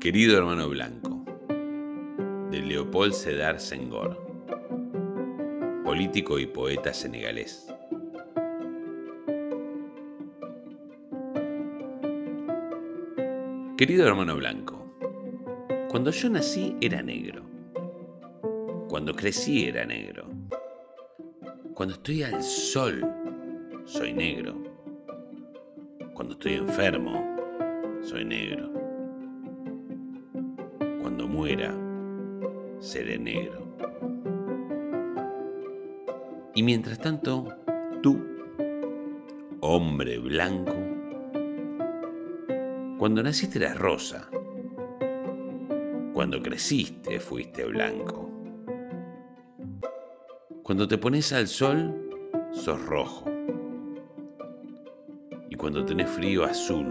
Querido hermano blanco, de Leopold Sedar Senghor, político y poeta senegalés. Querido hermano blanco, cuando yo nací era negro. Cuando crecí era negro. Cuando estoy al sol, soy negro. Cuando estoy enfermo, soy negro. Cuando muera, seré negro. Y mientras tanto, tú, hombre blanco, cuando naciste eras rosa. Cuando creciste fuiste blanco. Cuando te pones al sol, sos rojo. Y cuando tenés frío, azul.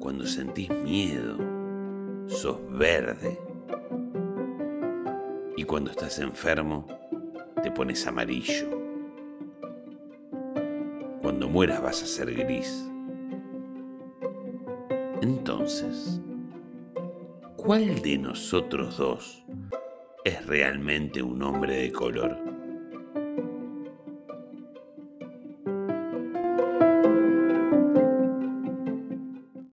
Cuando sentís miedo, sos verde. Y cuando estás enfermo, te pones amarillo. Cuando mueras vas a ser gris. Entonces, ¿cuál de nosotros dos es realmente un hombre de color?